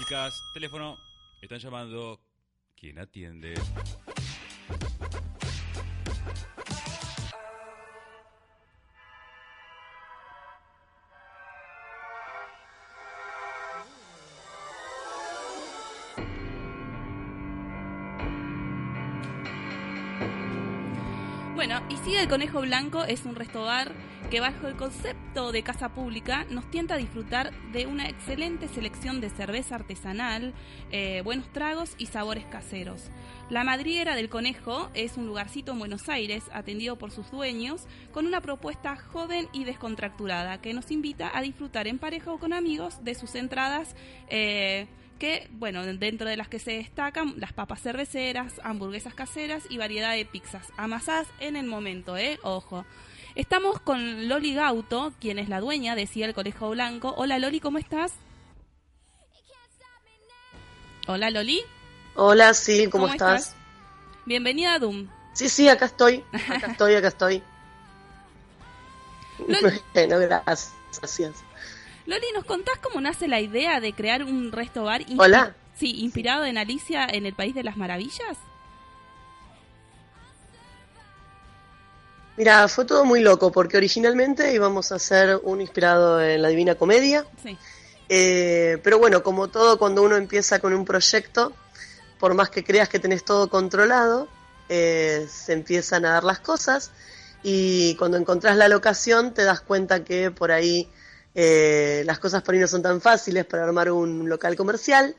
Chicas, teléfono. Están llamando. ¿Quién atiende? Bueno, y sigue el Conejo Blanco, es un resto bar que bajo el concepto de casa pública nos tienta a disfrutar de una excelente selección de cerveza artesanal, eh, buenos tragos y sabores caseros. La madriera del Conejo es un lugarcito en Buenos Aires atendido por sus dueños con una propuesta joven y descontracturada que nos invita a disfrutar en pareja o con amigos de sus entradas. Eh, que, bueno, dentro de las que se destacan las papas cerveceras, hamburguesas caseras y variedad de pizzas, amasadas en el momento, ¿eh? Ojo. Estamos con Loli Gauto, quien es la dueña de el Conejo Blanco. Hola Loli, ¿cómo estás? Hola Loli. Hola, sí, ¿cómo, estás? Bienvenida a Doom. Sí, sí, acá estoy, acá estoy, acá estoy. bueno, gracias. Loli, ¿nos contás cómo nace la idea de crear un resto bar? Hola. Sí, inspirado en Alicia en el País de las Maravillas. Mira, fue todo muy loco porque originalmente íbamos a hacer un inspirado en la Divina Comedia. Sí. Eh, pero bueno, como todo cuando uno empieza con un proyecto, por más que creas que tenés todo controlado, eh, se empiezan a dar las cosas y cuando encontrás la locación te das cuenta que por ahí eh, las cosas por ahí no son tan fáciles para armar un local comercial.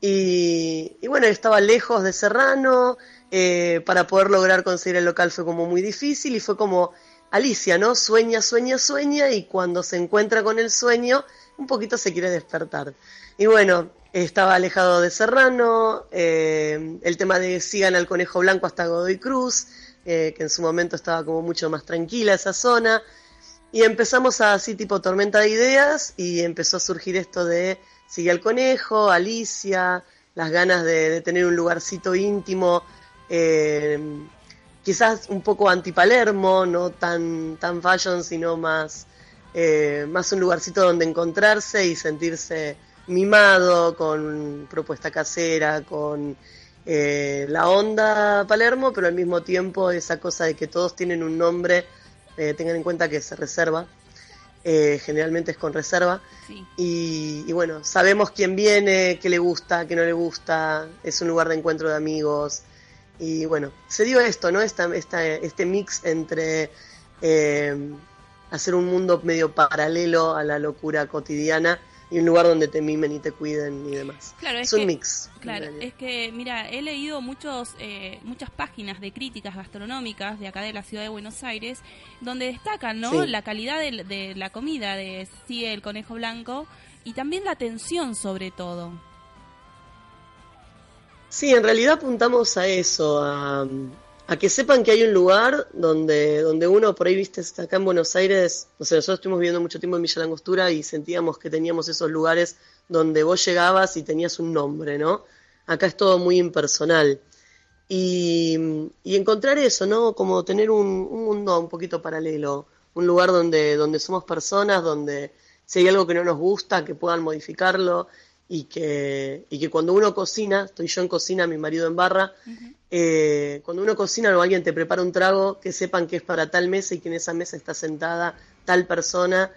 Y, bueno, estaba lejos de Serrano, eh, para poder lograr conseguir el local fue como muy difícil y fue como Alicia, ¿no? Sueña, sueña, sueña y cuando se encuentra con el sueño, un poquito se quiere despertar. Y bueno, estaba alejado de Serrano, eh, el tema de sigan al conejo blanco hasta Godoy Cruz, que en su momento estaba como mucho más tranquila esa zona. Y empezamos así tipo tormenta de ideas y empezó a surgir esto de Sigue al Conejo, Alicia, las ganas de, tener un lugarcito íntimo, eh, quizás un poco anti-Palermo, no tan, tan fashion, sino más, eh, más un lugarcito donde encontrarse y sentirse mimado, con propuesta casera, con eh, la onda Palermo, pero al mismo tiempo esa cosa de que todos tienen un nombre eh, tengan en cuenta que se reserva, eh, generalmente es con reserva. Y, bueno, sabemos quién viene, qué le gusta, qué no le gusta, es un lugar de encuentro de amigos. Y bueno, se dio esto, ¿no? Esta, esta, este mix entre eh, hacer un mundo medio paralelo a la locura cotidiana y un lugar donde te mimen y te cuiden y demás. Claro, es, un mix. Claro, es que, mira, he leído muchos, eh, muchas páginas de críticas gastronómicas de acá de la ciudad de Buenos Aires, donde destacan ¿no? la calidad de, la comida de sí, el conejo blanco y también la atención sobre todo. Sí, en realidad apuntamos a eso, a, a que sepan que hay un lugar donde, donde uno, por ahí viste, acá en Buenos Aires, o sea, nosotros estuvimos viviendo mucho tiempo en Villa Langostura y sentíamos que teníamos esos lugares donde vos llegabas y tenías un nombre, ¿no? Acá es todo muy impersonal. Y, y encontrar eso, ¿no? Como tener un, un, mundo un poquito paralelo, un lugar donde, donde somos personas, donde si hay algo que no nos gusta, que puedan modificarlo y que, y que cuando uno cocina, estoy yo en cocina, mi marido en barra, eh, cuando uno cocina o alguien te prepara un trago, que sepan que es para tal mesa y que en esa mesa está sentada tal persona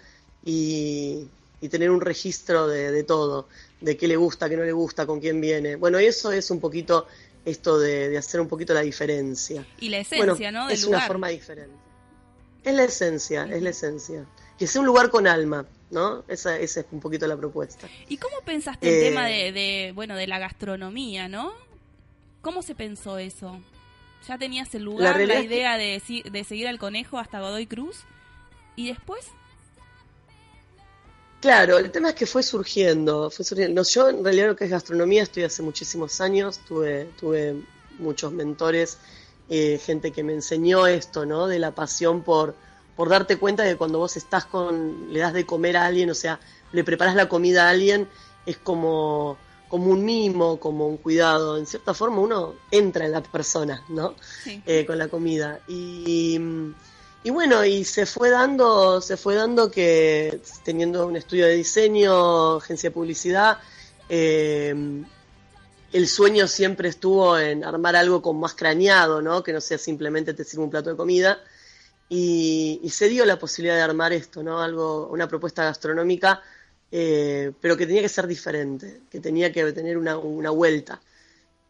y, tener un registro de, todo, de qué le gusta, qué no le gusta, con quién viene. Bueno, eso es un poquito esto de, hacer un poquito la diferencia. Y la esencia, ¿no? es una forma diferente. Es la esencia, es la esencia. Que sea un lugar con alma, ¿no? Esa, esa es un poquito la propuesta. ¿Y cómo pensaste el tema eh, de, de, bueno, de la gastronomía, ¿no? ¿Cómo se pensó eso? Ya tenías el lugar, la, idea de, de seguir al conejo hasta Godoy Cruz. ¿Y después? Claro, el tema es que fue surgiendo, fue surgiendo. yo en realidad lo que es gastronomía estoy hace muchísimos años, tuve, tuve muchos mentores, eh, gente que me enseñó esto, ¿no? De la pasión por, por darte cuenta de que cuando vos estás con, le das de comer a alguien, o sea, le preparas la comida a alguien, es como, como un mimo, como un cuidado. En cierta forma uno entra en la persona, ¿no? Eh, con la comida. Y, y bueno, y se fue dando, se fue dando que teniendo un estudio de diseño, agencia de publicidad, eh, el sueño siempre estuvo en armar algo con más craneado, ¿no? Que no sea simplemente te sirve un plato de comida, y, se dio la posibilidad de armar esto, ¿no? Algo, una propuesta gastronómica, eh, pero que tenía que ser diferente, que tenía que tener una, vuelta.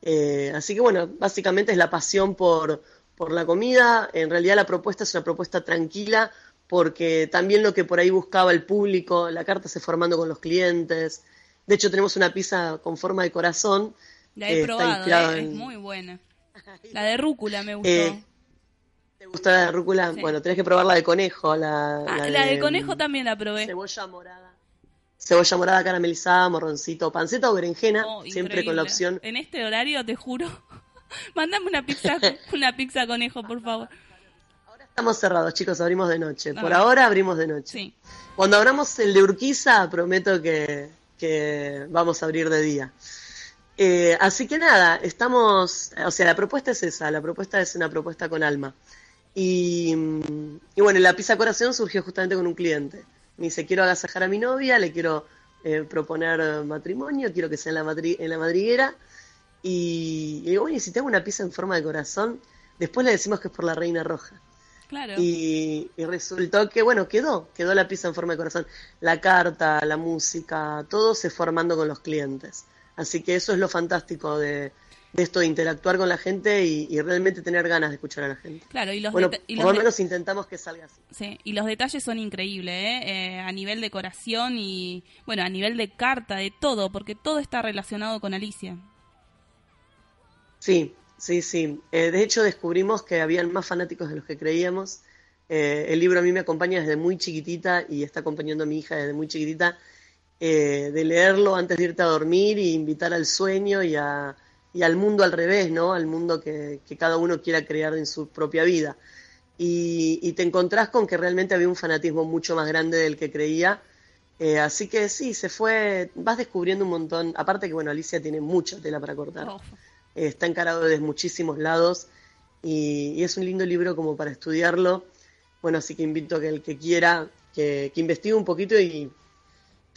Eh, así que bueno, básicamente es la pasión por, por la comida. En realidad la propuesta es una propuesta tranquila, porque también lo que por ahí buscaba el público, la carta se formando con los clientes. De hecho, tenemos una pizza con forma de corazón. La he probado, eh, es muy buena. La de rúcula me gustó. ¿Te gustó la rúcula? Bueno, tenés que probar la de conejo. La, ah, la, de, conejo también la probé. Cebolla morada. Cebolla morada caramelizada, morroncito, panceta o berenjena, oh, siempre con la opción. En este horario, te juro. Mándame una pizza, una pizza conejo, por favor. Ahora estamos cerrados, chicos, abrimos de noche. Por ahora abrimos de noche. Sí. Cuando abramos el de Urquiza, prometo que, que vamos a abrir de día. Eh, así que nada, estamos, o sea, la propuesta es esa, la propuesta es una propuesta con alma. Y, bueno, la pizza corazón surgió justamente con un cliente. Me dice, quiero agasajar a mi novia, le quiero eh, proponer matrimonio, quiero que sea en la, en la madriguera. Y, digo, oye, si te hago una pizza en forma de corazón, después le decimos que es por la reina roja. Claro. Y, y, resultó que, bueno, quedó, quedó la pizza en forma de corazón. La carta, la música, todo se fue armando con los clientes. Así que eso es lo fantástico de, de esto de interactuar con la gente y, realmente tener ganas de escuchar a la gente. Claro, y los bueno, por lo menos intentamos que salga así. Sí, y los detalles son increíbles, ¿eh? ¿eh? a nivel decoración y, bueno, a nivel de carta, de todo, porque todo está relacionado con Alicia. Sí, sí, sí. Eh, de hecho, descubrimos que habían más fanáticos de los que creíamos. Eh, el libro a mí me acompaña desde muy chiquitita y está acompañando a mi hija desde muy chiquitita. De leerlo antes de irte a dormir y invitar al sueño y a y al mundo al revés, ¿no? Al mundo que, cada uno quiera crear en su propia vida. Y, te encontrás con que realmente había un fanatismo mucho más grande del que creía. Eh, así que sí, se fue, vas descubriendo un montón. Aparte que, bueno, Alicia tiene mucha tela para cortar. Oh. Eh, está encarado desde muchísimos lados y, es un lindo libro como para estudiarlo. Bueno, así que invito a que el que quiera que, que investigue un poquito y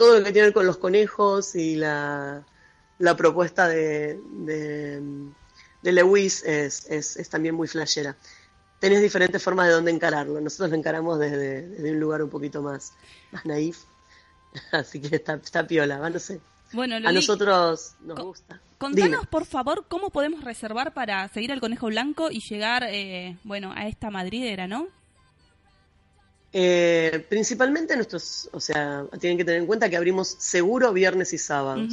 todo lo que tiene que ver con los conejos y la, la propuesta de, de, Lewis es, es, también muy flashera. Tenés diferentes formas de dónde encararlo. Nosotros lo encaramos desde, un lugar un poquito más, más naif. Así que está, está piola, no sé. Bueno, a nosotros nos gusta. Contanos, por favor, cómo podemos reservar para seguir al Conejo Blanco y llegar, eh, bueno, a esta madridera, ¿no? Eh, principalmente nuestros, o sea, tienen que tener en cuenta que abrimos seguro viernes y sábados.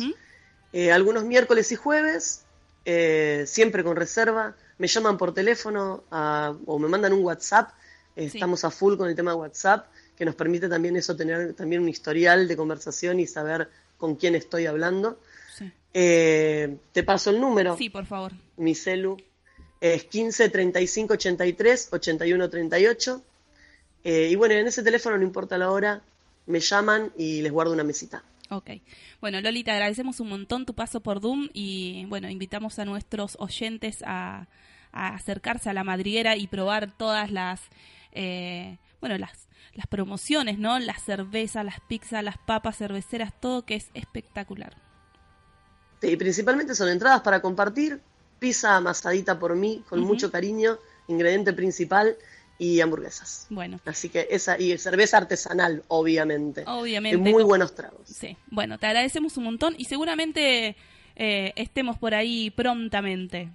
Eh, algunos miércoles y jueves, eh, siempre con reserva. Me llaman por teléfono o me mandan un WhatsApp. Estamos a full con el tema de WhatsApp, que nos permite también eso, tener también un historial de conversación y saber con quién estoy hablando. Eh, te paso el número. Sí, por favor. Mi celu es 15 35 83 81 38. Y bueno, en ese teléfono, no importa la hora, me llaman y les guardo una mesita. Ok. Bueno, Loli, te agradecemos un montón tu paso por Doom y bueno, invitamos a nuestros oyentes a, acercarse a la madriguera y probar todas las, eh, bueno, las, las promociones, ¿no? La cerveza, las pizzas, las papas cerveceras, todo que es espectacular. Sí, principalmente son entradas para compartir, pizza amasadita por mí, con mucho cariño, ingrediente principal y hamburguesas. Bueno. Así que esa, y cerveza artesanal, obviamente. Obviamente. muy buenos tragos. Sí. Bueno, te agradecemos un montón y seguramente eh, estemos por ahí prontamente.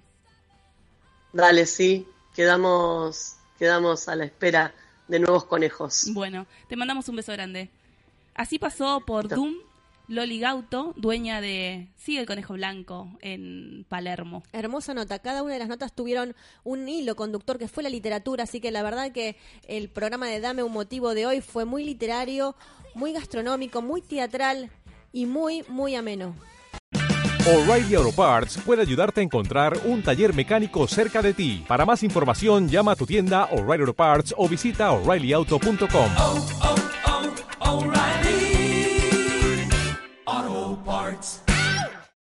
Dale, sí. Quedamos, quedamos a la espera de nuevos conejos. Bueno, te mandamos un beso grande. Así pasó por Doom Loli Gauto, dueña de Sigue el Conejo Blanco en Palermo. Hermosa nota. Cada una de las notas tuvieron un hilo conductor que fue la literatura, así que la verdad que el programa de Dame un motivo de hoy fue muy literario, muy gastronómico, muy teatral y muy, muy ameno. O'Reilly Auto Parts puede ayudarte a encontrar un taller mecánico cerca de ti. Para más información, llama a tu tienda O'Reilly Auto Parts o visita oreillyauto.com.